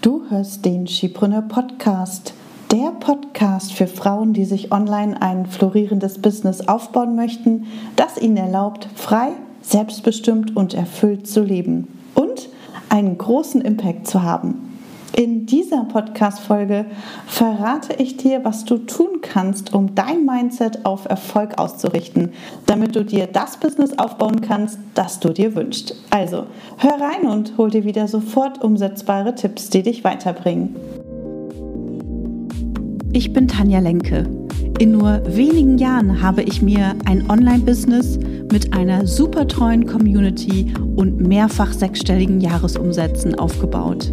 Du hörst den Skipreneur Podcast, der Podcast für Frauen, die sich online ein florierendes Business aufbauen möchten, das ihnen erlaubt, frei, selbstbestimmt und erfüllt zu leben und einen großen Impact zu haben. In dieser Podcast-Folge verrate ich dir, was du tun kannst, um dein Mindset auf Erfolg auszurichten, damit du dir das Business aufbauen kannst, das du dir wünschst. Also, hör rein und hol dir wieder sofort umsetzbare Tipps, die dich weiterbringen. Ich bin Tanja Lenke. In nur wenigen Jahren habe ich mir ein Online-Business mit einer super treuen Community und mehrfach sechsstelligen Jahresumsätzen aufgebaut.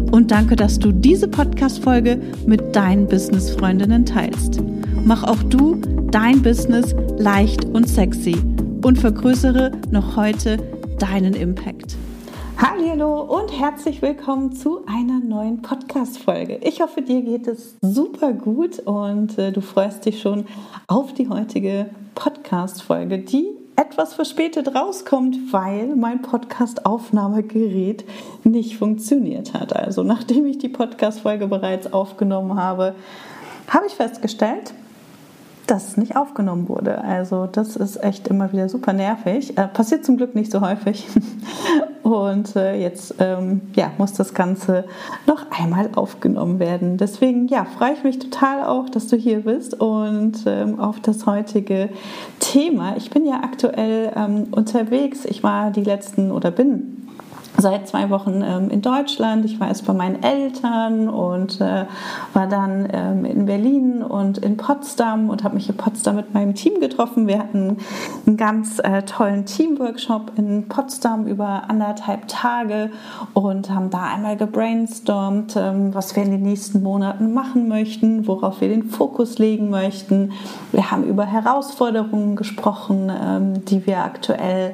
und danke, dass du diese Podcast-Folge mit deinen Business-Freundinnen teilst. Mach auch du dein Business leicht und sexy und vergrößere noch heute deinen Impact. Hallo und herzlich willkommen zu einer neuen Podcast-Folge. Ich hoffe, dir geht es super gut und äh, du freust dich schon auf die heutige Podcast-Folge, die etwas verspätet rauskommt, weil mein Podcast-Aufnahmegerät nicht funktioniert hat. Also nachdem ich die Podcast-Folge bereits aufgenommen habe, habe ich festgestellt, dass es nicht aufgenommen wurde. Also das ist echt immer wieder super nervig. Äh, passiert zum Glück nicht so häufig. Und äh, jetzt ähm, ja, muss das Ganze noch einmal aufgenommen werden. Deswegen ja, freue ich mich total auch, dass du hier bist und ähm, auf das heutige Thema. Ich bin ja aktuell ähm, unterwegs. Ich war die letzten oder bin seit zwei Wochen ähm, in Deutschland. Ich war erst bei meinen Eltern und äh, war dann ähm, in Berlin und in Potsdam und habe mich in Potsdam mit meinem Team getroffen. Wir hatten einen ganz äh, tollen Teamworkshop in Potsdam über anderthalb Tage und haben da einmal gebrainstormt, ähm, was wir in den nächsten Monaten machen möchten, worauf wir den Fokus legen möchten. Wir haben über Herausforderungen gesprochen, ähm, die wir aktuell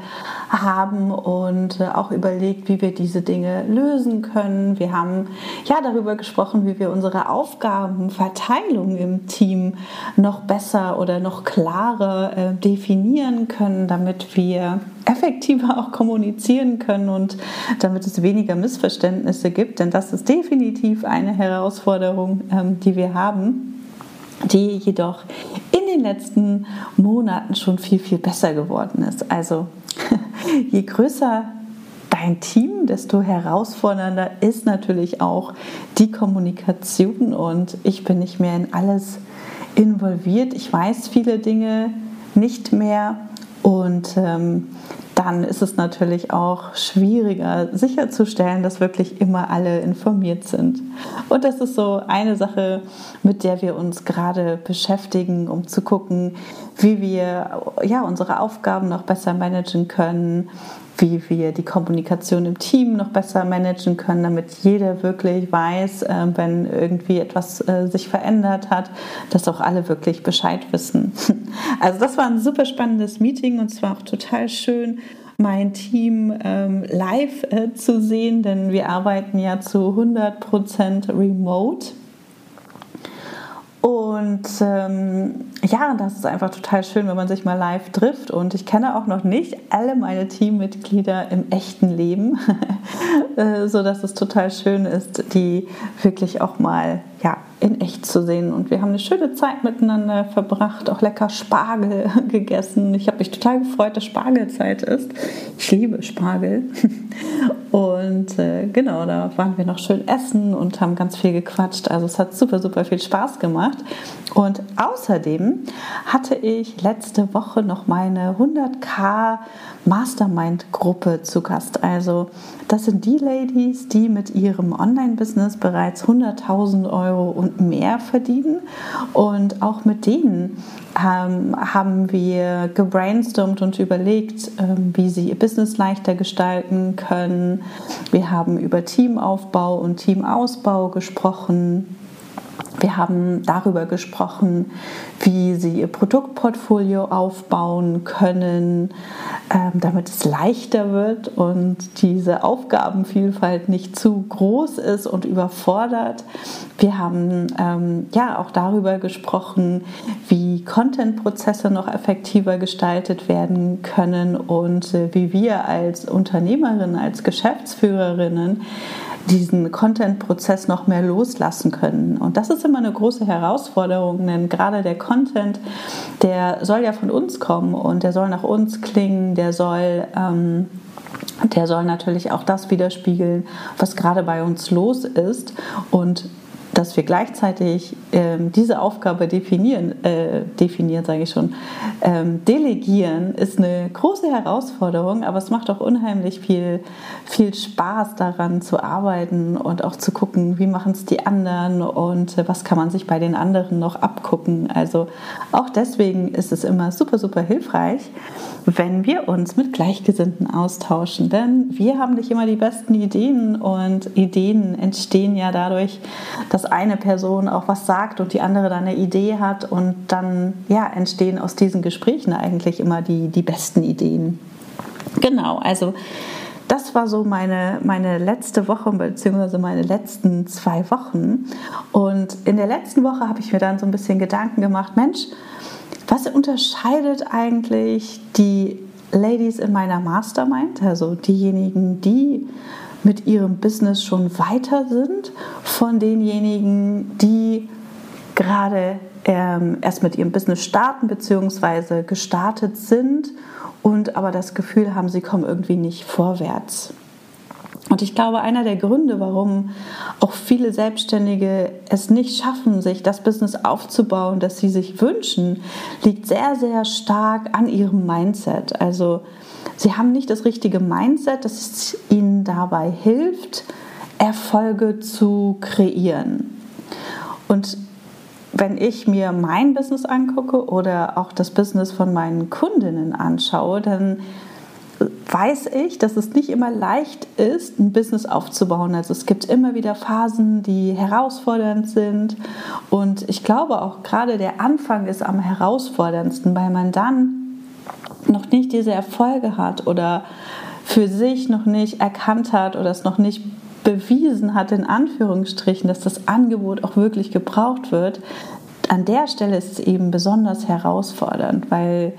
haben und äh, auch überlegt, wie wir diese Dinge lösen können. Wir haben ja darüber gesprochen, wie wir unsere Aufgabenverteilung im Team noch besser oder noch klarer äh, definieren können, damit wir effektiver auch kommunizieren können und damit es weniger Missverständnisse gibt. Denn das ist definitiv eine Herausforderung, ähm, die wir haben die jedoch in den letzten Monaten schon viel, viel besser geworden ist. Also je größer dein Team, desto herausfordernder ist natürlich auch die Kommunikation und ich bin nicht mehr in alles involviert. Ich weiß viele Dinge nicht mehr und ähm, dann ist es natürlich auch schwieriger sicherzustellen, dass wirklich immer alle informiert sind. Und das ist so eine Sache, mit der wir uns gerade beschäftigen, um zu gucken, wie wir ja, unsere Aufgaben noch besser managen können, wie wir die Kommunikation im Team noch besser managen können, damit jeder wirklich weiß, äh, wenn irgendwie etwas äh, sich verändert hat, dass auch alle wirklich Bescheid wissen. Also das war ein super spannendes Meeting und es war auch total schön, mein Team ähm, live äh, zu sehen, denn wir arbeiten ja zu 100% remote. Und ähm, ja, das ist einfach total schön, wenn man sich mal live trifft. Und ich kenne auch noch nicht alle meine Teammitglieder im echten Leben, äh, so dass es total schön ist, die wirklich auch mal ja, in echt zu sehen. Und wir haben eine schöne Zeit miteinander verbracht, auch lecker Spargel gegessen. Ich habe mich total gefreut, dass Spargelzeit ist. Ich liebe Spargel. Und äh, genau, da waren wir noch schön essen und haben ganz viel gequatscht. Also es hat super, super viel Spaß gemacht. Und außerdem hatte ich letzte Woche noch meine 100k Mastermind-Gruppe zu Gast. Also das sind die Ladies, die mit ihrem Online-Business bereits 100.000 Euro und mehr verdienen. Und auch mit denen ähm, haben wir gebrainstormt und überlegt, ähm, wie sie ihr Business leichter gestalten können. Wir haben über Teamaufbau und Teamausbau gesprochen. Wir haben darüber gesprochen, wie Sie Ihr Produktportfolio aufbauen können, ähm, damit es leichter wird und diese Aufgabenvielfalt nicht zu groß ist und überfordert. Wir haben ähm, ja auch darüber gesprochen, wie Content-Prozesse noch effektiver gestaltet werden können und äh, wie wir als Unternehmerinnen, als Geschäftsführerinnen diesen Content-Prozess noch mehr loslassen können. Und das ist immer eine große Herausforderung, denn gerade der Content, der soll ja von uns kommen und der soll nach uns klingen, der soll... Ähm, der soll natürlich auch das widerspiegeln, was gerade bei uns los ist. Und dass wir gleichzeitig ähm, diese Aufgabe definieren, äh, definieren sage ich schon, ähm, delegieren, ist eine große Herausforderung, aber es macht auch unheimlich viel, viel Spaß daran zu arbeiten und auch zu gucken, wie machen es die anderen und äh, was kann man sich bei den anderen noch abgucken. Also auch deswegen ist es immer super, super hilfreich, wenn wir uns mit Gleichgesinnten austauschen, denn wir haben nicht immer die besten Ideen und Ideen entstehen ja dadurch, dass eine Person auch was sagt und die andere dann eine Idee hat und dann ja, entstehen aus diesen Gesprächen eigentlich immer die, die besten Ideen. Genau, also das war so meine, meine letzte Woche beziehungsweise meine letzten zwei Wochen. Und in der letzten Woche habe ich mir dann so ein bisschen Gedanken gemacht, Mensch, was unterscheidet eigentlich die Ladies in meiner Mastermind, also diejenigen, die mit ihrem Business schon weiter sind von denjenigen, die gerade ähm, erst mit ihrem Business starten bzw. gestartet sind und aber das Gefühl haben, sie kommen irgendwie nicht vorwärts. Und ich glaube, einer der Gründe, warum auch viele Selbstständige es nicht schaffen, sich das Business aufzubauen, das sie sich wünschen, liegt sehr, sehr stark an ihrem Mindset. Also Sie haben nicht das richtige Mindset, das ihnen dabei hilft, Erfolge zu kreieren. Und wenn ich mir mein Business angucke oder auch das Business von meinen Kundinnen anschaue, dann weiß ich, dass es nicht immer leicht ist, ein Business aufzubauen. Also es gibt immer wieder Phasen, die herausfordernd sind. Und ich glaube auch gerade der Anfang ist am herausforderndsten, weil man dann noch nicht diese Erfolge hat oder für sich noch nicht erkannt hat oder es noch nicht bewiesen hat, in Anführungsstrichen, dass das Angebot auch wirklich gebraucht wird, an der Stelle ist es eben besonders herausfordernd, weil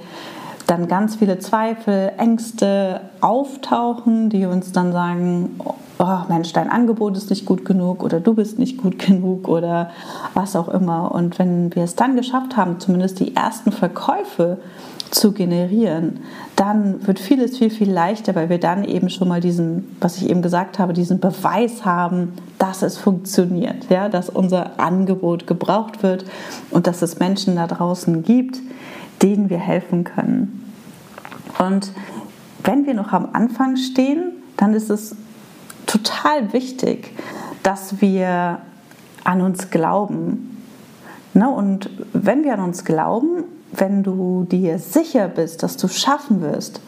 dann ganz viele Zweifel, Ängste auftauchen, die uns dann sagen, oh Mensch, dein Angebot ist nicht gut genug oder du bist nicht gut genug oder was auch immer. Und wenn wir es dann geschafft haben, zumindest die ersten Verkäufe zu generieren, dann wird vieles viel, viel leichter, weil wir dann eben schon mal diesen, was ich eben gesagt habe, diesen Beweis haben, dass es funktioniert, ja, dass unser Angebot gebraucht wird und dass es Menschen da draußen gibt, denen wir helfen können. Und wenn wir noch am Anfang stehen, dann ist es total wichtig, dass wir an uns glauben. Ne? Und wenn wir an uns glauben, wenn du dir sicher bist, dass du schaffen wirst,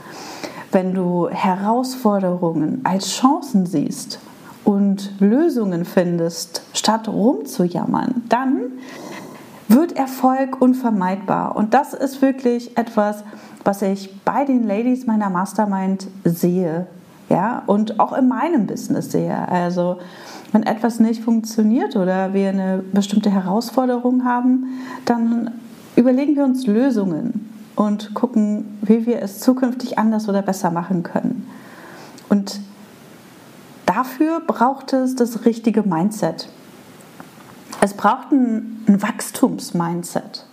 wenn du Herausforderungen als Chancen siehst und Lösungen findest, statt rumzujammern, dann wird Erfolg unvermeidbar. Und das ist wirklich etwas, was ich bei den Ladies meiner Mastermind sehe. Ja, und auch in meinem Business sehe. Also, wenn etwas nicht funktioniert oder wir eine bestimmte Herausforderung haben, dann überlegen wir uns Lösungen und gucken, wie wir es zukünftig anders oder besser machen können. Und dafür braucht es das richtige Mindset. Es braucht ein, ein Wachstumsmindset.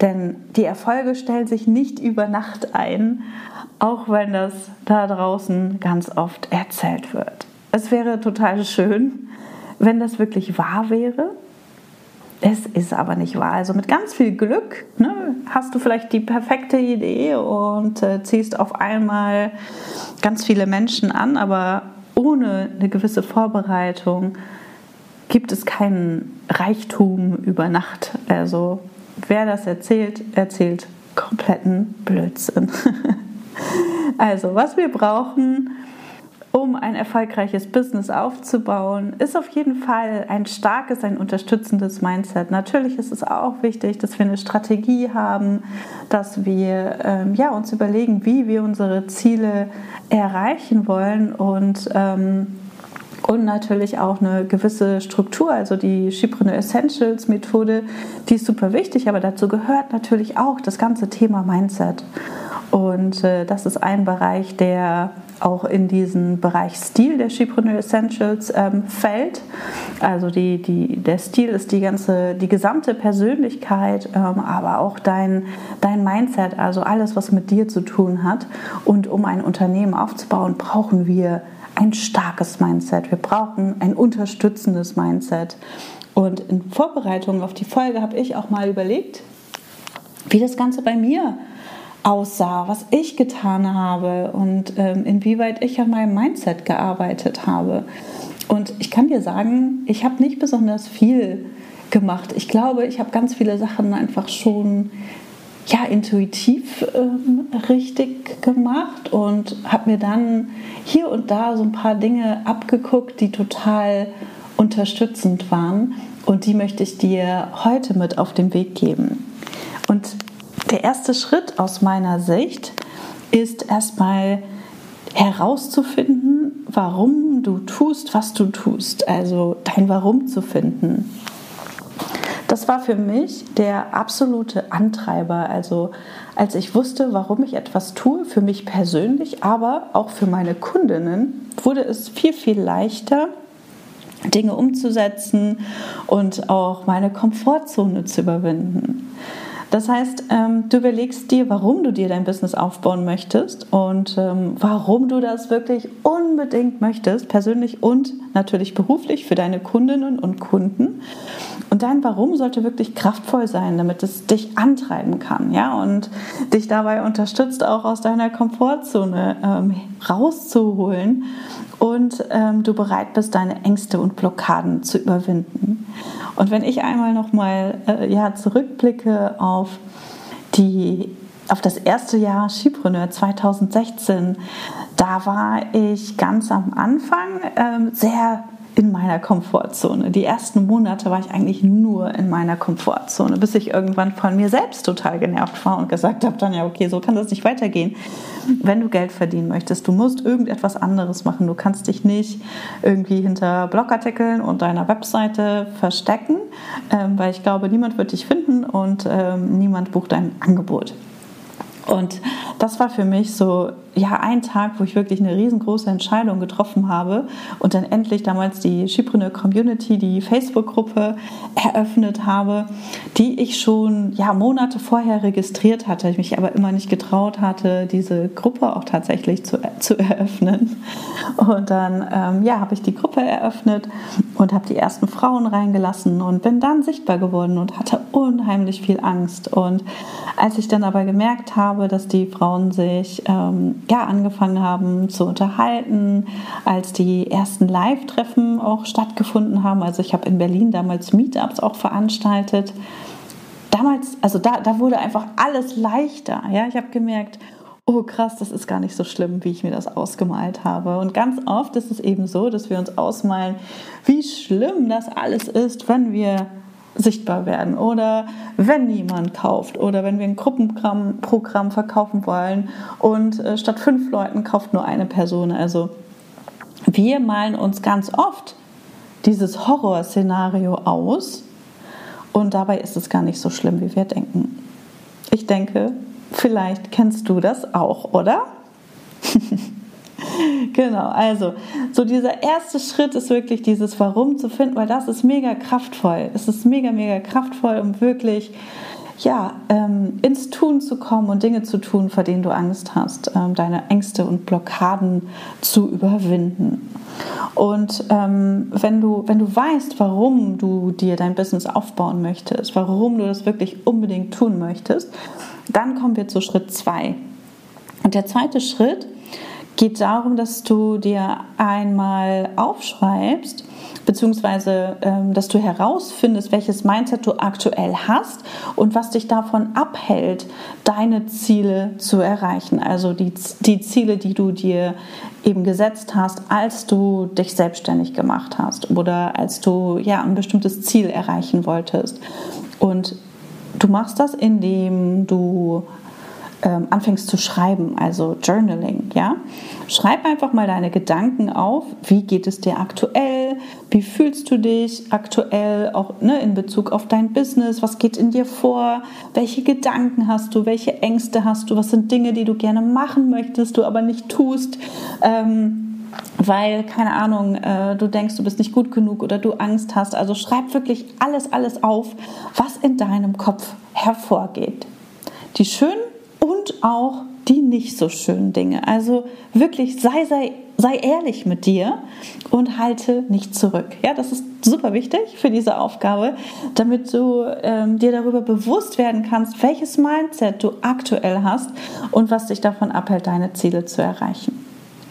Denn die Erfolge stellen sich nicht über Nacht ein, auch wenn das da draußen ganz oft erzählt wird. Es wäre total schön, wenn das wirklich wahr wäre es ist aber nicht wahr. Also mit ganz viel Glück ne, hast du vielleicht die perfekte Idee und äh, ziehst auf einmal ganz viele Menschen an, aber ohne eine gewisse Vorbereitung gibt es keinen Reichtum über Nacht. Also wer das erzählt, erzählt kompletten Blödsinn. also was wir brauchen, um ein erfolgreiches Business aufzubauen, ist auf jeden Fall ein starkes, ein unterstützendes Mindset. Natürlich ist es auch wichtig, dass wir eine Strategie haben, dass wir ähm, ja, uns überlegen, wie wir unsere Ziele erreichen wollen und ähm, und natürlich auch eine gewisse Struktur, also die Schipreneur Essentials Methode, die ist super wichtig, aber dazu gehört natürlich auch das ganze Thema Mindset. Und äh, das ist ein Bereich, der auch in diesen Bereich Stil der Schipreneur Essentials ähm, fällt. Also die, die, der Stil ist die ganze, die gesamte Persönlichkeit, ähm, aber auch dein, dein Mindset, also alles, was mit dir zu tun hat. Und um ein Unternehmen aufzubauen, brauchen wir ein starkes Mindset. Wir brauchen ein unterstützendes Mindset. Und in Vorbereitung auf die Folge habe ich auch mal überlegt, wie das Ganze bei mir aussah, was ich getan habe und ähm, inwieweit ich an meinem Mindset gearbeitet habe. Und ich kann dir sagen, ich habe nicht besonders viel gemacht. Ich glaube, ich habe ganz viele Sachen einfach schon ja, intuitiv ähm, richtig gemacht und habe mir dann hier und da so ein paar Dinge abgeguckt, die total unterstützend waren. Und die möchte ich dir heute mit auf den Weg geben. Und der erste Schritt aus meiner Sicht ist erstmal herauszufinden, warum du tust, was du tust. Also dein Warum zu finden. Das war für mich der absolute Antreiber. Also als ich wusste, warum ich etwas tue, für mich persönlich, aber auch für meine Kundinnen, wurde es viel, viel leichter, Dinge umzusetzen und auch meine Komfortzone zu überwinden. Das heißt, ähm, du überlegst dir, warum du dir dein Business aufbauen möchtest und ähm, warum du das wirklich unbedingt möchtest, persönlich und natürlich beruflich für deine Kundinnen und Kunden. Und dein Warum sollte wirklich kraftvoll sein, damit es dich antreiben kann, ja, und dich dabei unterstützt, auch aus deiner Komfortzone ähm, rauszuholen und ähm, du bereit bist, deine Ängste und Blockaden zu überwinden. Und wenn ich einmal noch mal äh, ja, zurückblicke auf die auf das erste Jahr Skipreneur 2016, da war ich ganz am Anfang ähm, sehr in meiner Komfortzone. Die ersten Monate war ich eigentlich nur in meiner Komfortzone, bis ich irgendwann von mir selbst total genervt war und gesagt habe, dann ja, okay, so kann das nicht weitergehen. Wenn du Geld verdienen möchtest, du musst irgendetwas anderes machen. Du kannst dich nicht irgendwie hinter Blogartikeln und deiner Webseite verstecken, ähm, weil ich glaube, niemand wird dich finden und ähm, niemand bucht dein Angebot. Und das war für mich so ja ein Tag, wo ich wirklich eine riesengroße Entscheidung getroffen habe und dann endlich damals die Schipreneur Community, die Facebook-Gruppe eröffnet habe, die ich schon ja Monate vorher registriert hatte, ich mich aber immer nicht getraut hatte, diese Gruppe auch tatsächlich zu, zu eröffnen. Und dann ähm, ja habe ich die Gruppe eröffnet und habe die ersten Frauen reingelassen und bin dann sichtbar geworden und hatte unheimlich viel Angst. Und als ich dann aber gemerkt habe, dass die Frauen sich ähm, ja, angefangen haben zu unterhalten, als die ersten Live-Treffen auch stattgefunden haben. Also ich habe in Berlin damals Meetups auch veranstaltet. Damals, also da, da wurde einfach alles leichter. Ja? Ich habe gemerkt, oh krass, das ist gar nicht so schlimm, wie ich mir das ausgemalt habe. Und ganz oft ist es eben so, dass wir uns ausmalen, wie schlimm das alles ist, wenn wir sichtbar werden oder wenn niemand kauft oder wenn wir ein Gruppenprogramm verkaufen wollen und äh, statt fünf Leuten kauft nur eine Person. Also wir malen uns ganz oft dieses Horrorszenario aus und dabei ist es gar nicht so schlimm, wie wir denken. Ich denke, vielleicht kennst du das auch, oder? genau, also so dieser erste Schritt ist wirklich dieses Warum zu finden, weil das ist mega kraftvoll. Es ist mega, mega kraftvoll, um wirklich ja, ähm, ins Tun zu kommen und Dinge zu tun, vor denen du Angst hast, ähm, deine Ängste und Blockaden zu überwinden. Und ähm, wenn, du, wenn du weißt, warum du dir dein Business aufbauen möchtest, warum du das wirklich unbedingt tun möchtest, dann kommen wir zu Schritt zwei. Und der zweite Schritt geht darum, dass du dir einmal aufschreibst, beziehungsweise ähm, dass du herausfindest, welches Mindset du aktuell hast und was dich davon abhält, deine Ziele zu erreichen. Also die, die Ziele, die du dir eben gesetzt hast, als du dich selbstständig gemacht hast oder als du ja ein bestimmtes Ziel erreichen wolltest. Und du machst das, indem du ähm, anfängst zu schreiben, also Journaling, ja. Schreib einfach mal deine Gedanken auf. Wie geht es dir aktuell? Wie fühlst du dich aktuell auch ne, in Bezug auf dein Business? Was geht in dir vor? Welche Gedanken hast du? Welche Ängste hast du? Was sind Dinge, die du gerne machen möchtest, du aber nicht tust? Ähm, weil, keine Ahnung, äh, du denkst, du bist nicht gut genug oder du Angst hast. Also schreib wirklich alles, alles auf, was in deinem Kopf hervorgeht. Die schönen und auch die nicht so schönen Dinge. Also wirklich sei, sei, sei ehrlich mit dir und halte nicht zurück. Ja, das ist super wichtig für diese Aufgabe, damit du ähm, dir darüber bewusst werden kannst, welches Mindset du aktuell hast und was dich davon abhält, deine Ziele zu erreichen.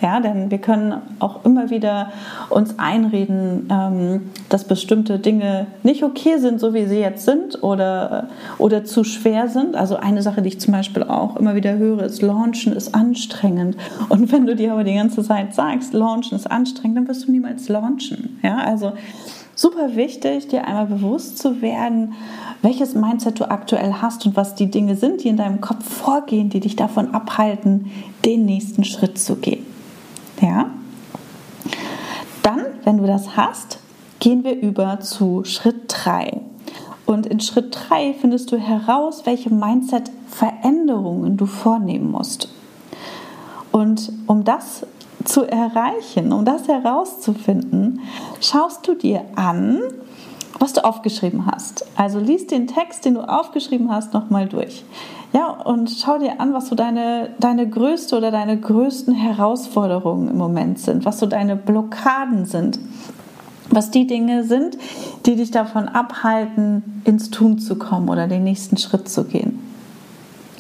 Ja, denn wir können auch immer wieder uns einreden, ähm, dass bestimmte Dinge nicht okay sind, so wie sie jetzt sind oder, oder zu schwer sind. Also eine Sache, die ich zum Beispiel auch immer wieder höre, ist, Launchen ist anstrengend. Und wenn du dir aber die ganze Zeit sagst, Launchen ist anstrengend, dann wirst du niemals launchen. Ja, also super wichtig, dir einmal bewusst zu werden, welches Mindset du aktuell hast und was die Dinge sind, die in deinem Kopf vorgehen, die dich davon abhalten, den nächsten Schritt zu gehen. Ja? Dann, wenn du das hast, gehen wir über zu Schritt 3. Und in Schritt 3 findest du heraus, welche Mindset-Veränderungen du vornehmen musst. Und um das zu erreichen, um das herauszufinden, schaust du dir an, was du aufgeschrieben hast. Also liest den Text, den du aufgeschrieben hast, nochmal durch. Ja, und schau dir an, was so deine, deine größte oder deine größten Herausforderungen im Moment sind, was so deine Blockaden sind, was die Dinge sind, die dich davon abhalten, ins Tun zu kommen oder den nächsten Schritt zu gehen.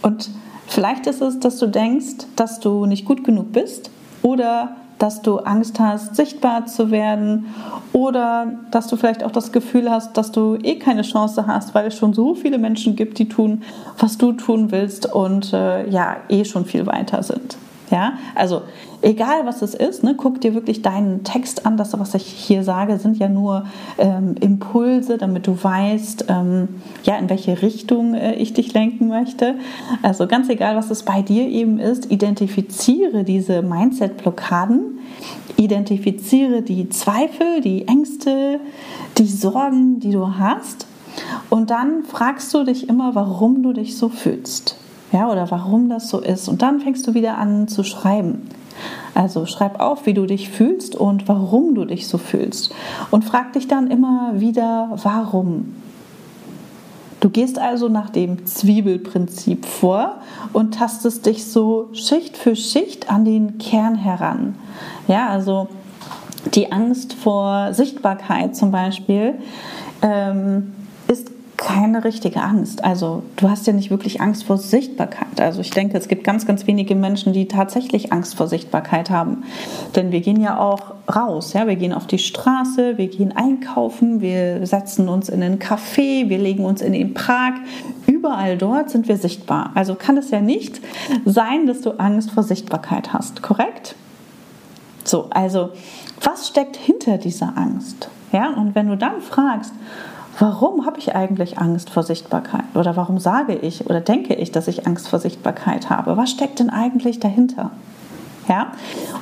Und vielleicht ist es, dass du denkst, dass du nicht gut genug bist oder dass du Angst hast, sichtbar zu werden oder dass du vielleicht auch das Gefühl hast, dass du eh keine Chance hast, weil es schon so viele Menschen gibt, die tun, was du tun willst und äh, ja, eh schon viel weiter sind. Ja, also egal was es ist, ne, guck dir wirklich deinen Text an. Das, was ich hier sage, sind ja nur ähm, Impulse, damit du weißt, ähm, ja, in welche Richtung äh, ich dich lenken möchte. Also ganz egal, was es bei dir eben ist, identifiziere diese Mindset-Blockaden, identifiziere die Zweifel, die Ängste, die Sorgen, die du hast. Und dann fragst du dich immer, warum du dich so fühlst ja, oder warum das so ist. Und dann fängst du wieder an zu schreiben. Also schreib auf, wie du dich fühlst und warum du dich so fühlst. Und frag dich dann immer wieder, warum. Du gehst also nach dem Zwiebelprinzip vor und tastest dich so Schicht für Schicht an den Kern heran. Ja, also die Angst vor Sichtbarkeit zum Beispiel ähm, ist keine richtige Angst. Also du hast ja nicht wirklich Angst vor Sichtbarkeit. Also ich denke, es gibt ganz, ganz wenige Menschen, die tatsächlich Angst vor Sichtbarkeit haben. Denn wir gehen ja auch raus. Ja? Wir gehen auf die Straße, wir gehen einkaufen, wir setzen uns in einen Café, wir legen uns in den Park. Überall dort sind wir sichtbar. Also kann es ja nicht sein, dass du Angst vor Sichtbarkeit hast. Korrekt? So, also was steckt hinter dieser Angst? Ja, und wenn du dann fragst, warum habe ich eigentlich Angst vor Sichtbarkeit? Oder warum sage ich oder denke ich, dass ich Angst vor Sichtbarkeit habe? Was steckt denn eigentlich dahinter? Ja?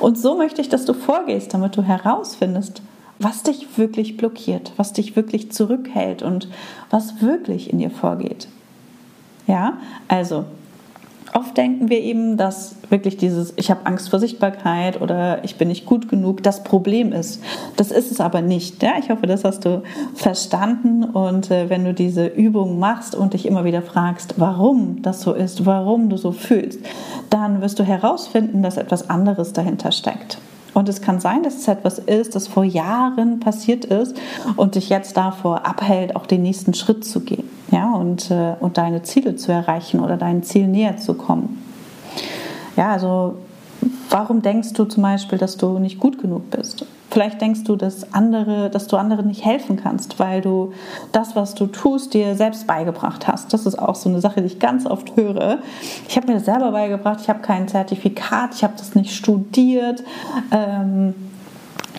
Und so möchte ich, dass du vorgehst, damit du herausfindest, was dich wirklich blockiert, was dich wirklich zurückhält und was wirklich in dir vorgeht. Ja, also Oft denken wir eben, dass wirklich dieses Ich habe Angst vor Sichtbarkeit oder ich bin nicht gut genug das Problem ist. Das ist es aber nicht. Ja? Ich hoffe, das hast du verstanden. Und äh, wenn du diese Übung machst und dich immer wieder fragst, warum das so ist, warum du so fühlst, dann wirst du herausfinden, dass etwas anderes dahinter steckt. Und es kann sein, dass es etwas ist, das vor Jahren passiert ist und dich jetzt davor abhält, auch den nächsten Schritt zu gehen ja, und, äh, und deine Ziele zu erreichen oder deinem Ziel näher zu kommen. Ja, also Warum denkst du zum Beispiel, dass du nicht gut genug bist? Vielleicht denkst du, dass andere, dass du anderen nicht helfen kannst, weil du das, was du tust, dir selbst beigebracht hast. Das ist auch so eine Sache, die ich ganz oft höre. Ich habe mir das selber beigebracht, ich habe kein Zertifikat, ich habe das nicht studiert.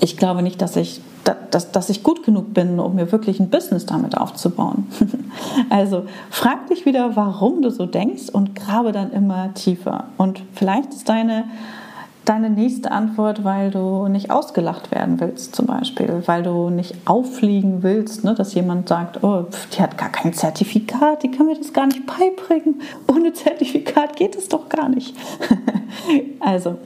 Ich glaube nicht, dass ich dass, dass ich gut genug bin, um mir wirklich ein Business damit aufzubauen. also frag dich wieder, warum du so denkst und grabe dann immer tiefer. Und vielleicht ist deine deine nächste Antwort, weil du nicht ausgelacht werden willst, zum Beispiel, weil du nicht auffliegen willst, ne, dass jemand sagt, oh, die hat gar kein Zertifikat, die kann mir das gar nicht beibringen. Ohne Zertifikat geht es doch gar nicht. also,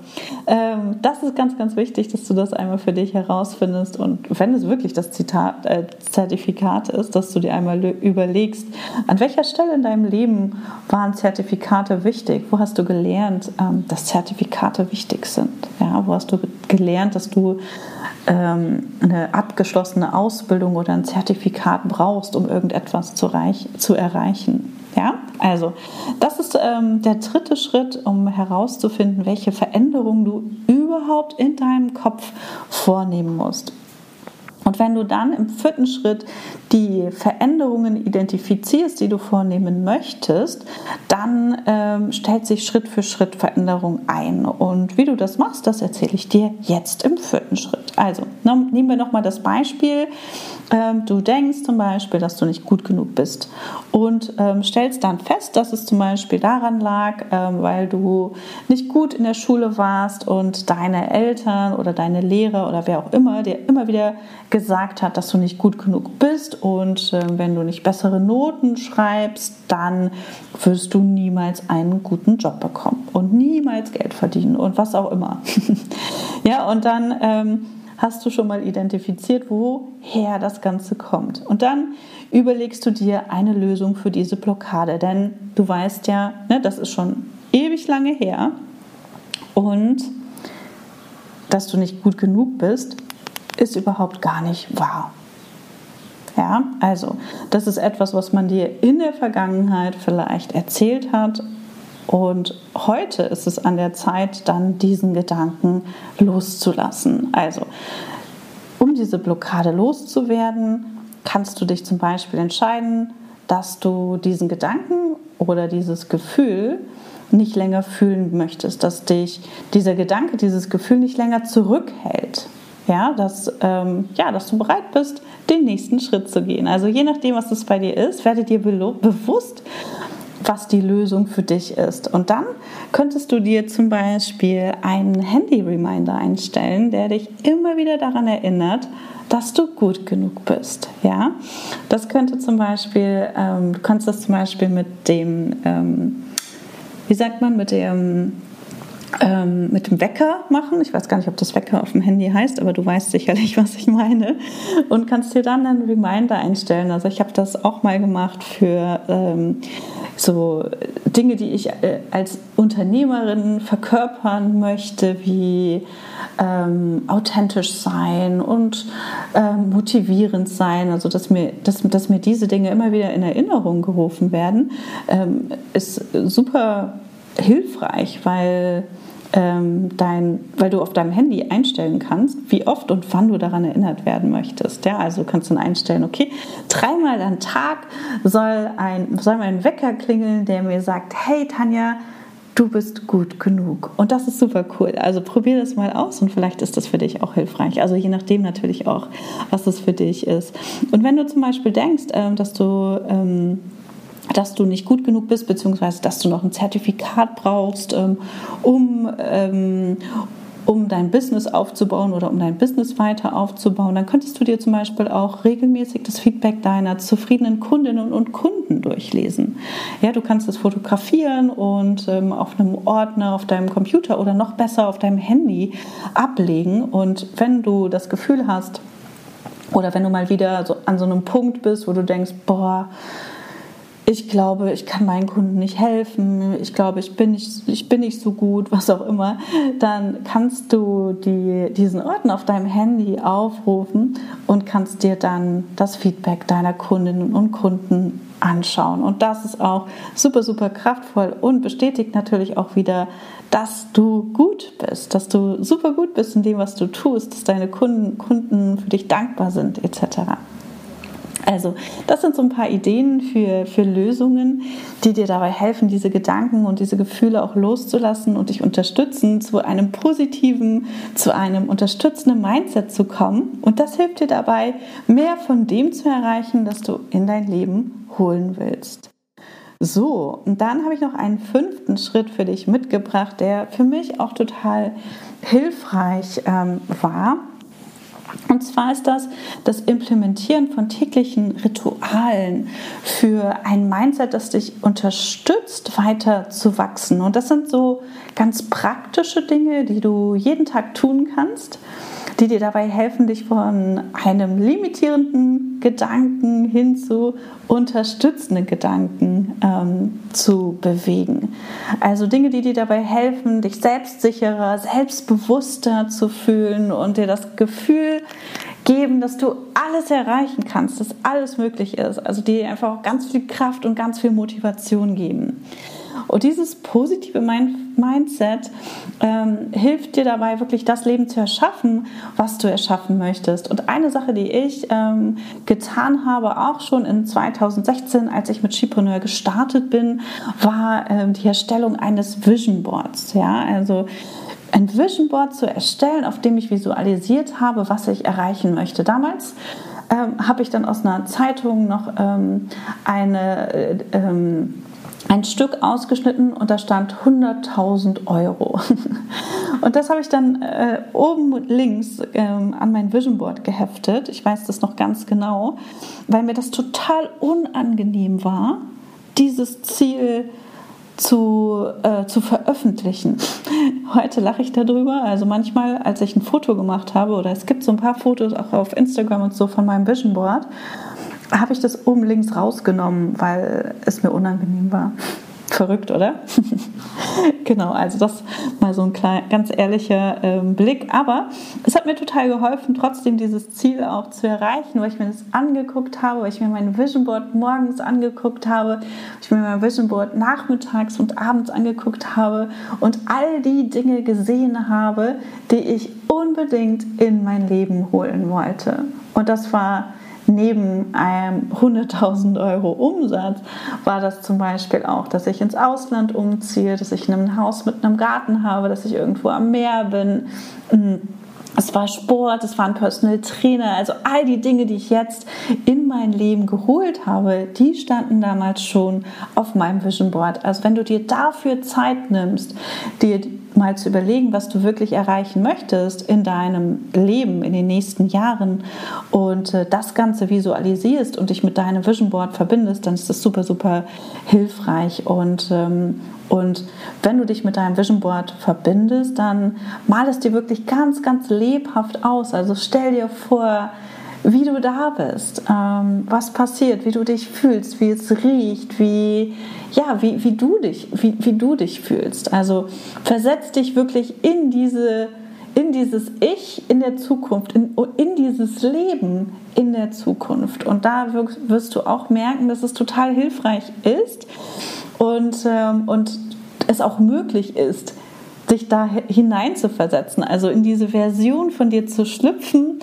ähm, das ist ganz, ganz wichtig, dass du das einmal für dich herausfindest und wenn es wirklich das Zitat, äh, Zertifikat ist, dass du dir einmal überlegst, an welcher Stelle in deinem Leben waren Zertifikate wichtig? Wo hast du gelernt, ähm, dass Zertifikate wichtig sind? Ja, wo hast du gelernt, dass du ähm, eine abgeschlossene Ausbildung oder ein Zertifikat brauchst, um irgendetwas zu, reich, zu erreichen? Ja, also das ist ähm, der dritte Schritt, um herauszufinden, welche Veränderungen du überhaupt in deinem Kopf vornehmen musst. Und wenn du dann im vierten Schritt die Veränderungen identifizierst, die du vornehmen möchtest, dann ähm, stellt sich Schritt für Schritt Veränderung ein. Und wie du das machst, das erzähle ich dir jetzt im vierten Schritt. Also nehmen wir nochmal das Beispiel. Ähm, du denkst zum Beispiel, dass du nicht gut genug bist und ähm, stellst dann fest, dass es zum Beispiel daran lag, ähm, weil du nicht gut in der Schule warst und deine Eltern oder deine Lehrer oder wer auch immer dir immer wieder gesagt hat, dass du nicht gut genug bist und äh, wenn du nicht bessere Noten schreibst, dann wirst du niemals einen guten Job bekommen und niemals Geld verdienen und was auch immer. ja, und dann ähm, hast du schon mal identifiziert, woher das Ganze kommt. Und dann überlegst du dir eine Lösung für diese Blockade, denn du weißt ja, ne, das ist schon ewig lange her und dass du nicht gut genug bist, ist überhaupt gar nicht wahr. Ja, also das ist etwas, was man dir in der Vergangenheit vielleicht erzählt hat und heute ist es an der Zeit, dann diesen Gedanken loszulassen. Also, um diese Blockade loszuwerden, kannst du dich zum Beispiel entscheiden, dass du diesen Gedanken oder dieses Gefühl nicht länger fühlen möchtest, dass dich dieser Gedanke, dieses Gefühl nicht länger zurückhält ja, dass, ähm, ja, dass du bereit bist, den nächsten Schritt zu gehen. Also je nachdem, was es bei dir ist, werde dir bewusst, was die Lösung für dich ist. Und dann könntest du dir zum Beispiel einen Handy-Reminder einstellen, der dich immer wieder daran erinnert, dass du gut genug bist. Ja, das könnte zum Beispiel, ähm, du kannst das zum Beispiel mit dem, ähm, wie sagt man, mit dem ähm, mit dem Wecker machen. Ich weiß gar nicht, ob das Wecker auf dem Handy heißt, aber du weißt sicherlich, was ich meine. Und kannst dir dann einen Reminder einstellen. Also ich habe das auch mal gemacht für ähm, so Dinge, die ich äh, als Unternehmerin verkörpern möchte, wie ähm, authentisch sein und ähm, motivierend sein. Also dass mir, dass, dass mir diese Dinge immer wieder in Erinnerung gerufen werden, ähm, ist super hilfreich, weil ähm, dein, weil du auf deinem Handy einstellen kannst, wie oft und wann du daran erinnert werden möchtest. Ja, also kannst du dann einstellen, okay, dreimal am Tag soll, ein, soll mein Wecker klingeln, der mir sagt, hey Tanja, du bist gut genug. Und das ist super cool. Also probier das mal aus und vielleicht ist das für dich auch hilfreich. Also je nachdem natürlich auch, was es für dich ist. Und wenn du zum Beispiel denkst, ähm, dass du ähm, dass du nicht gut genug bist, beziehungsweise dass du noch ein Zertifikat brauchst, ähm, um, ähm, um dein Business aufzubauen oder um dein Business weiter aufzubauen, dann könntest du dir zum Beispiel auch regelmäßig das Feedback deiner zufriedenen Kundinnen und Kunden durchlesen. Ja, du kannst es fotografieren und ähm, auf einem Ordner auf deinem Computer oder noch besser auf deinem Handy ablegen. Und wenn du das Gefühl hast, oder wenn du mal wieder so an so einem Punkt bist, wo du denkst, boah, ich glaube, ich kann meinen Kunden nicht helfen, ich glaube, ich bin nicht, ich bin nicht so gut, was auch immer, dann kannst du die, diesen Ordner auf deinem Handy aufrufen und kannst dir dann das Feedback deiner Kundinnen und Kunden anschauen. Und das ist auch super, super kraftvoll und bestätigt natürlich auch wieder, dass du gut bist, dass du super gut bist in dem, was du tust, dass deine Kunden, Kunden für dich dankbar sind, etc. Also, das sind so ein paar Ideen für, für Lösungen, die dir dabei helfen, diese Gedanken und diese Gefühle auch loszulassen und dich unterstützen, zu einem positiven, zu einem unterstützenden Mindset zu kommen. Und das hilft dir dabei, mehr von dem zu erreichen, das du in dein Leben holen willst. So, und dann habe ich noch einen fünften Schritt für dich mitgebracht, der für mich auch total hilfreich ähm, war. Und zwar ist das das Implementieren von täglichen Ritualen für ein Mindset, das dich unterstützt, weiter zu wachsen. Und das sind so ganz praktische Dinge, die du jeden Tag tun kannst die dir dabei helfen, dich von einem limitierenden Gedanken hin zu unterstützenden Gedanken ähm, zu bewegen. Also Dinge, die dir dabei helfen, dich selbstsicherer, selbstbewusster zu fühlen und dir das Gefühl geben, dass du alles erreichen kannst, dass alles möglich ist. Also die dir einfach auch ganz viel Kraft und ganz viel Motivation geben. Und dieses positive Mindset ähm, hilft dir dabei, wirklich das Leben zu erschaffen, was du erschaffen möchtest. Und eine Sache, die ich ähm, getan habe, auch schon in 2016, als ich mit Skipreneur gestartet bin, war ähm, die Erstellung eines Vision Boards. Ja, also ein Vision Board zu erstellen, auf dem ich visualisiert habe, was ich erreichen möchte. Damals ähm, habe ich dann aus einer Zeitung noch ähm, eine äh, ähm, ein Stück ausgeschnitten und da stand 100.000 Euro. Und das habe ich dann äh, oben links ähm, an mein Vision Board geheftet. Ich weiß das noch ganz genau, weil mir das total unangenehm war, dieses Ziel zu, äh, zu veröffentlichen. Heute lache ich darüber. Also manchmal, als ich ein Foto gemacht habe, oder es gibt so ein paar Fotos auch auf Instagram und so von meinem Vision Board, habe ich das oben links rausgenommen, weil es mir unangenehm war. Verrückt, oder? genau, also das mal so ein klein, ganz ehrlicher ähm, Blick. Aber es hat mir total geholfen, trotzdem dieses Ziel auch zu erreichen, weil ich mir das angeguckt habe, weil ich mir mein Vision Board morgens angeguckt habe, weil ich mir mein Vision Board nachmittags und abends angeguckt habe und all die Dinge gesehen habe, die ich unbedingt in mein Leben holen wollte. Und das war neben einem 100.000 Euro Umsatz war das zum Beispiel auch, dass ich ins Ausland umziehe, dass ich ein Haus mit einem Garten habe, dass ich irgendwo am Meer bin. Mm, es war Sport, es waren Personal Trainer, also all die Dinge, die ich jetzt in mein Leben geholt habe, die standen damals schon auf meinem Vision Board. Also wenn du dir dafür Zeit nimmst, dir mal zu überlegen, was du wirklich erreichen möchtest in deinem Leben in den nächsten Jahren und äh, das Ganze visualisierst und dich mit deinem Vision Board verbindest, dann ist das super, super hilfreich. Und, ähm, und wenn du dich mit deinem Vision Board verbindest, dann mal es dir wirklich ganz, ganz lebhaft aus. Also stell dir vor, wie du da bist, ähm, was passiert, wie du dich fühlst, wie es riecht, wie, ja, wie, wie, du dich, wie, wie du dich fühlst. Also versetz dich wirklich in diese in dieses Ich in der Zukunft, in, in dieses Leben in der Zukunft. Und da wirst du auch merken, dass es total hilfreich ist und, ähm, und es auch möglich ist, sich da hineinzuversetzen, also in diese Version von dir zu schlüpfen,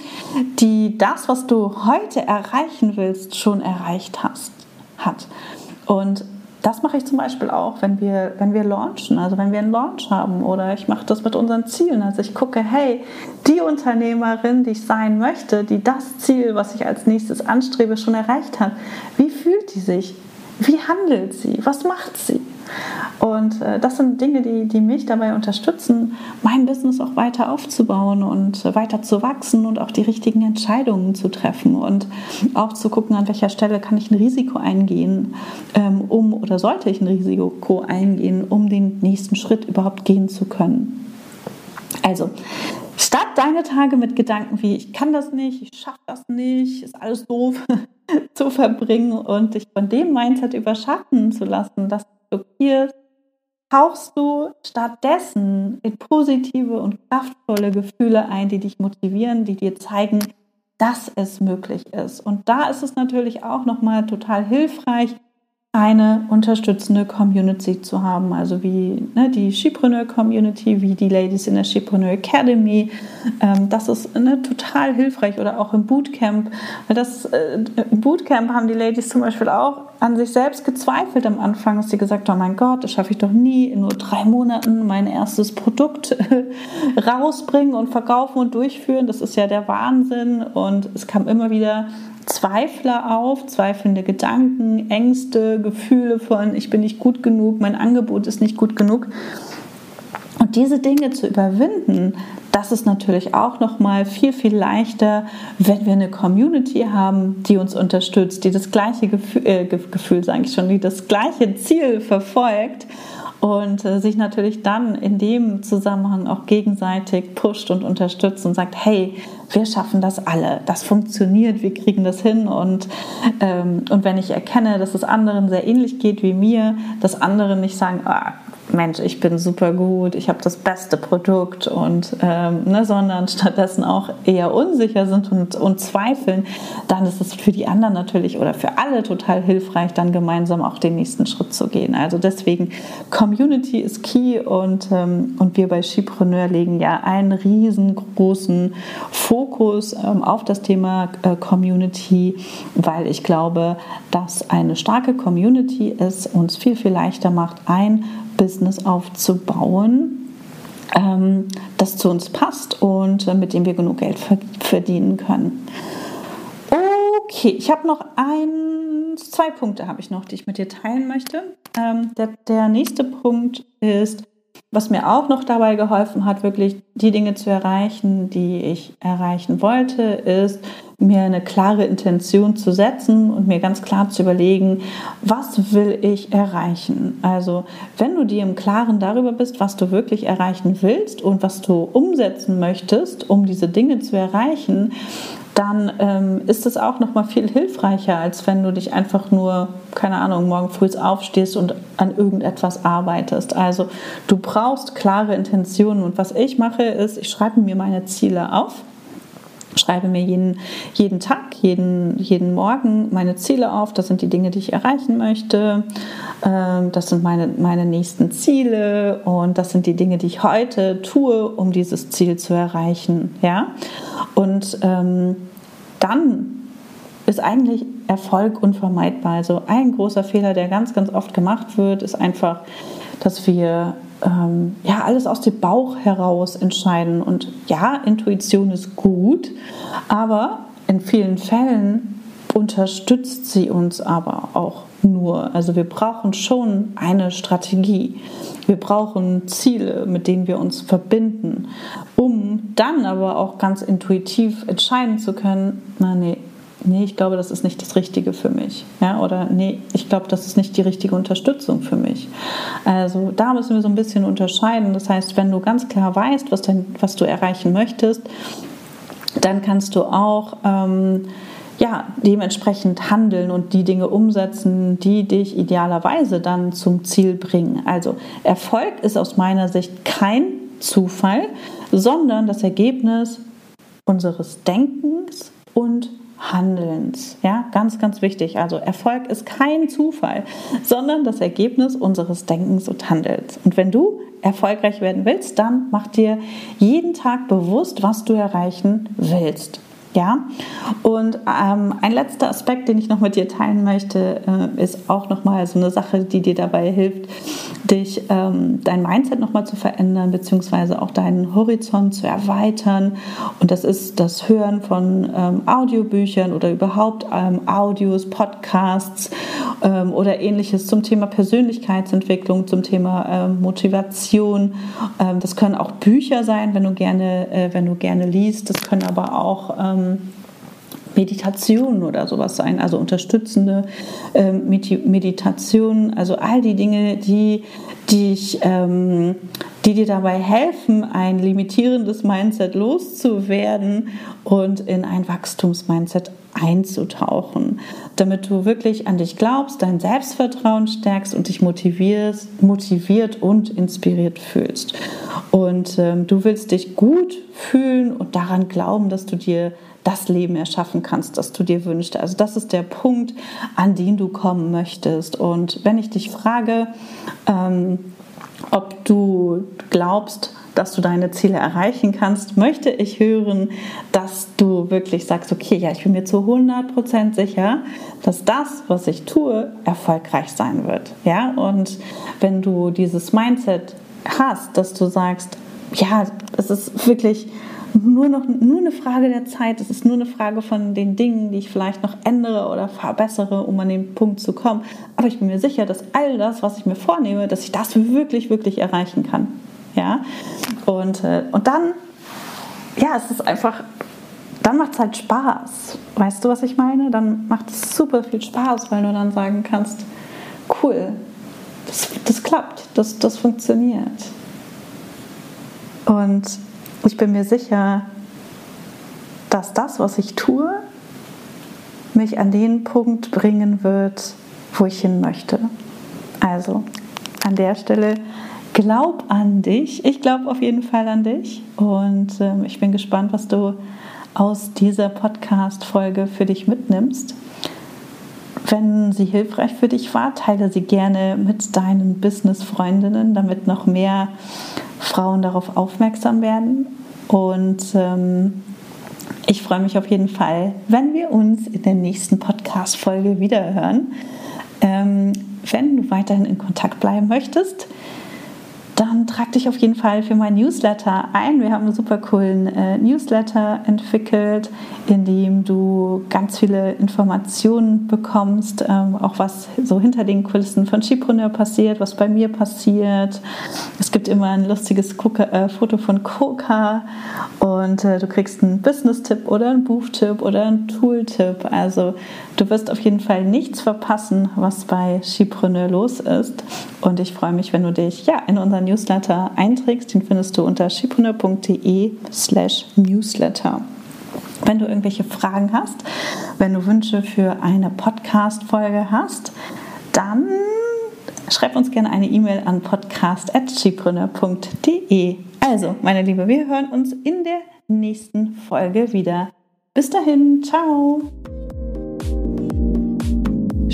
die das, was du heute erreichen willst, schon erreicht hast, hat. Und das mache ich zum Beispiel auch, wenn wir, wenn wir launchen, also wenn wir einen Launch haben oder ich mache das mit unseren Zielen. Also ich gucke, hey, die Unternehmerin, die ich sein möchte, die das Ziel, was ich als nächstes anstrebe, schon erreicht hat, wie fühlt die sich? Wie handelt sie? Was macht sie? Und äh, das sind Dinge, die, die mich dabei unterstützen, mein Business auch weiter aufzubauen und weiter zu wachsen und auch die richtigen Entscheidungen zu treffen und auch zu gucken, an welcher Stelle kann ich ein Risiko eingehen, ähm, um oder sollte ich ein Risiko eingehen, um den nächsten Schritt überhaupt gehen zu können. Also, statt deine Tage mit Gedanken wie ich kann das nicht, ich schaffe das nicht, ist alles doof zu verbringen und dich von dem Mindset überschatten zu lassen, dass blockierst, tauchst du stattdessen in positive und kraftvolle Gefühle ein, die dich motivieren, die dir zeigen, dass es möglich ist. Und da ist es natürlich auch nochmal total hilfreich, eine unterstützende Community zu haben, also wie ne, die Skipreneur Community, wie die Ladies in der Skipreneur Academy. Ähm, das ist ne, total hilfreich oder auch im Bootcamp. Das, äh, Im Bootcamp haben die Ladies zum Beispiel auch an sich selbst gezweifelt am Anfang, dass sie gesagt haben, oh mein Gott, das schaffe ich doch nie, in nur drei Monaten mein erstes Produkt rausbringen und verkaufen und durchführen. Das ist ja der Wahnsinn. Und es kam immer wieder Zweifler auf, zweifelnde Gedanken, Ängste, Gefühle von, ich bin nicht gut genug, mein Angebot ist nicht gut genug. Und diese Dinge zu überwinden, das ist natürlich auch noch mal viel viel leichter, wenn wir eine Community haben, die uns unterstützt, die das gleiche Gefühl, äh, Gefühl sage ich schon, die das gleiche Ziel verfolgt und äh, sich natürlich dann in dem Zusammenhang auch gegenseitig pusht und unterstützt und sagt, hey, wir schaffen das alle, das funktioniert, wir kriegen das hin. Und, ähm, und wenn ich erkenne, dass es anderen sehr ähnlich geht wie mir, dass andere nicht sagen, ah, Mensch, ich bin super gut, ich habe das beste Produkt und ähm, ne, sondern stattdessen auch eher unsicher sind und, und zweifeln, dann ist es für die anderen natürlich oder für alle total hilfreich, dann gemeinsam auch den nächsten Schritt zu gehen. Also deswegen Community ist key und, ähm, und wir bei Skipreneur legen ja einen riesengroßen Fokus ähm, auf das Thema äh, Community, weil ich glaube, dass eine starke Community es uns viel, viel leichter macht, ein Business aufzubauen, ähm, das zu uns passt und äh, mit dem wir genug Geld verdienen können. Okay, ich habe noch ein, zwei Punkte habe ich noch, die ich mit dir teilen möchte. Ähm, der, der nächste Punkt ist, was mir auch noch dabei geholfen hat, wirklich die Dinge zu erreichen, die ich erreichen wollte, ist, mir eine klare Intention zu setzen und mir ganz klar zu überlegen, was will ich erreichen? Also, wenn du dir im Klaren darüber bist, was du wirklich erreichen willst und was du umsetzen möchtest, um diese Dinge zu erreichen, dann ähm, ist es auch noch mal viel hilfreicher, als wenn du dich einfach nur, keine Ahnung, morgen früh aufstehst und an irgendetwas arbeitest. Also du brauchst klare Intentionen und was ich mache, ist, ich schreibe mir meine Ziele auf schreibe mir jeden, jeden Tag, jeden, jeden Morgen meine Ziele auf. Das sind die Dinge, die ich erreichen möchte. Ähm, das sind meine, meine nächsten Ziele und das sind die Dinge, die ich heute tue, um dieses Ziel zu erreichen. Ja? Und ähm, dann ist eigentlich Erfolg unvermeidbar. Also ein großer Fehler, der ganz, ganz oft gemacht wird, ist einfach, dass wir ähm, ja alles aus dem Bauch heraus entscheiden. Und ja, Intuition ist gut, aber in vielen Fällen unterstützt sie uns aber auch nur. Also wir brauchen schon eine Strategie. Wir brauchen Ziele, mit denen wir uns verbinden, um dann aber auch ganz intuitiv entscheiden zu können, na nee, nee, ich glaube, das ist nicht das Richtige für mich. Ja, oder nee, ich glaube, das ist nicht die richtige Unterstützung für mich. Also da müssen wir so ein bisschen unterscheiden. Das heißt, wenn du ganz klar weißt, was, dein, was du erreichen möchtest, dann kannst du auch ähm, ja, dementsprechend handeln und die Dinge umsetzen, die dich idealerweise dann zum Ziel bringen. Also Erfolg ist aus meiner Sicht kein Zufall, sondern das Ergebnis unseres Denkens und Handelns. Ja, ganz, ganz wichtig. Also Erfolg ist kein Zufall, sondern das Ergebnis unseres Denkens und Handelns. Und wenn du erfolgreich werden willst, dann mach dir jeden Tag bewusst, was du erreichen willst. Ja, und ähm, ein letzter Aspekt, den ich noch mit dir teilen möchte, äh, ist auch nochmal so eine Sache, die dir dabei hilft, dich ähm, dein Mindset nochmal zu verändern, beziehungsweise auch deinen Horizont zu erweitern. Und das ist das Hören von ähm, Audiobüchern oder überhaupt ähm, Audios, Podcasts ähm, oder ähnliches zum Thema Persönlichkeitsentwicklung, zum Thema ähm, Motivation. das können auch Bücher sein, wenn du gerne, äh, wenn du gerne liest. Das können aber auch ähm, Meditation oder sowas sein, also unterstützende ähm, Meditation, also all die Dinge, die, dich, ähm, die dir dabei helfen, ein limitierendes Mindset loszuwerden und in ein Wachstumsmindset einzutauchen, damit du wirklich an dich glaubst, dein Selbstvertrauen stärkst und dich motivierst, motiviert und inspiriert fühlst. Und ähm, du willst dich gut fühlen und daran glauben, dass du dir das Leben erschaffen kannst, das du dir wünschst. Also das ist der Punkt, an den du kommen möchtest. Und wenn ich dich frage, ähm, ob du glaubst, dass du deine Ziele erreichen kannst, möchte ich hören, dass du wirklich sagst, okay, ja, ich bin mir zu 100% sicher, dass das, was ich tue, erfolgreich sein wird. Ja, und wenn du dieses Mindset hast, dass du sagst, ja, es ist wirklich nur noch nur eine Frage der Zeit, es ist nur eine Frage von den Dingen, die ich vielleicht noch ändere oder verbessere, um an den Punkt zu kommen. Aber ich bin mir sicher, dass all das, was ich mir vornehme, dass ich das wirklich, wirklich erreichen kann. Ja? Und, äh, und dann, ja, es ist einfach, dann macht es halt Spaß. Weißt du, was ich meine? Dann macht es super viel Spaß, weil du dann sagen kannst, cool, das, das klappt, das, das funktioniert. Und ich bin mir sicher, dass das, was ich tue, mich an den Punkt bringen wird, wo ich hin möchte. Also an der Stelle glaub an dich. Ich glaube auf jeden Fall an dich und äh, ich bin gespannt, was du aus dieser Podcast-Folge für dich mitnimmst. Wenn sie hilfreich für dich war, teile sie gerne mit deinen Business-Freundinnen, damit noch mehr Frauen darauf aufmerksam werden. Und ähm, ich freue mich auf jeden Fall, wenn wir uns in der nächsten Podcast-Folge wiederhören. Ähm, wenn du weiterhin in Kontakt bleiben möchtest, dann trag dich auf jeden Fall für mein Newsletter ein. Wir haben einen super coolen äh, Newsletter entwickelt, in dem du ganz viele Informationen bekommst, ähm, auch was so hinter den Kulissen von Chipreneur passiert, was bei mir passiert. Es gibt immer ein lustiges Coca, äh, Foto von Coca und äh, du kriegst einen Business-Tipp oder einen Buchtipp oder einen Tool-Tipp. Also du wirst auf jeden Fall nichts verpassen, was bei Chipreneur los ist. Und ich freue mich, wenn du dich ja in unseren Newsletter einträgst. Den findest du unter schipune.de slash newsletter. Wenn du irgendwelche Fragen hast, wenn du Wünsche für eine Podcast-Folge hast, dann schreib uns gerne eine E-Mail an podcast.schipreneur.de. Also, meine Liebe, wir hören uns in der nächsten Folge wieder. Bis dahin, ciao!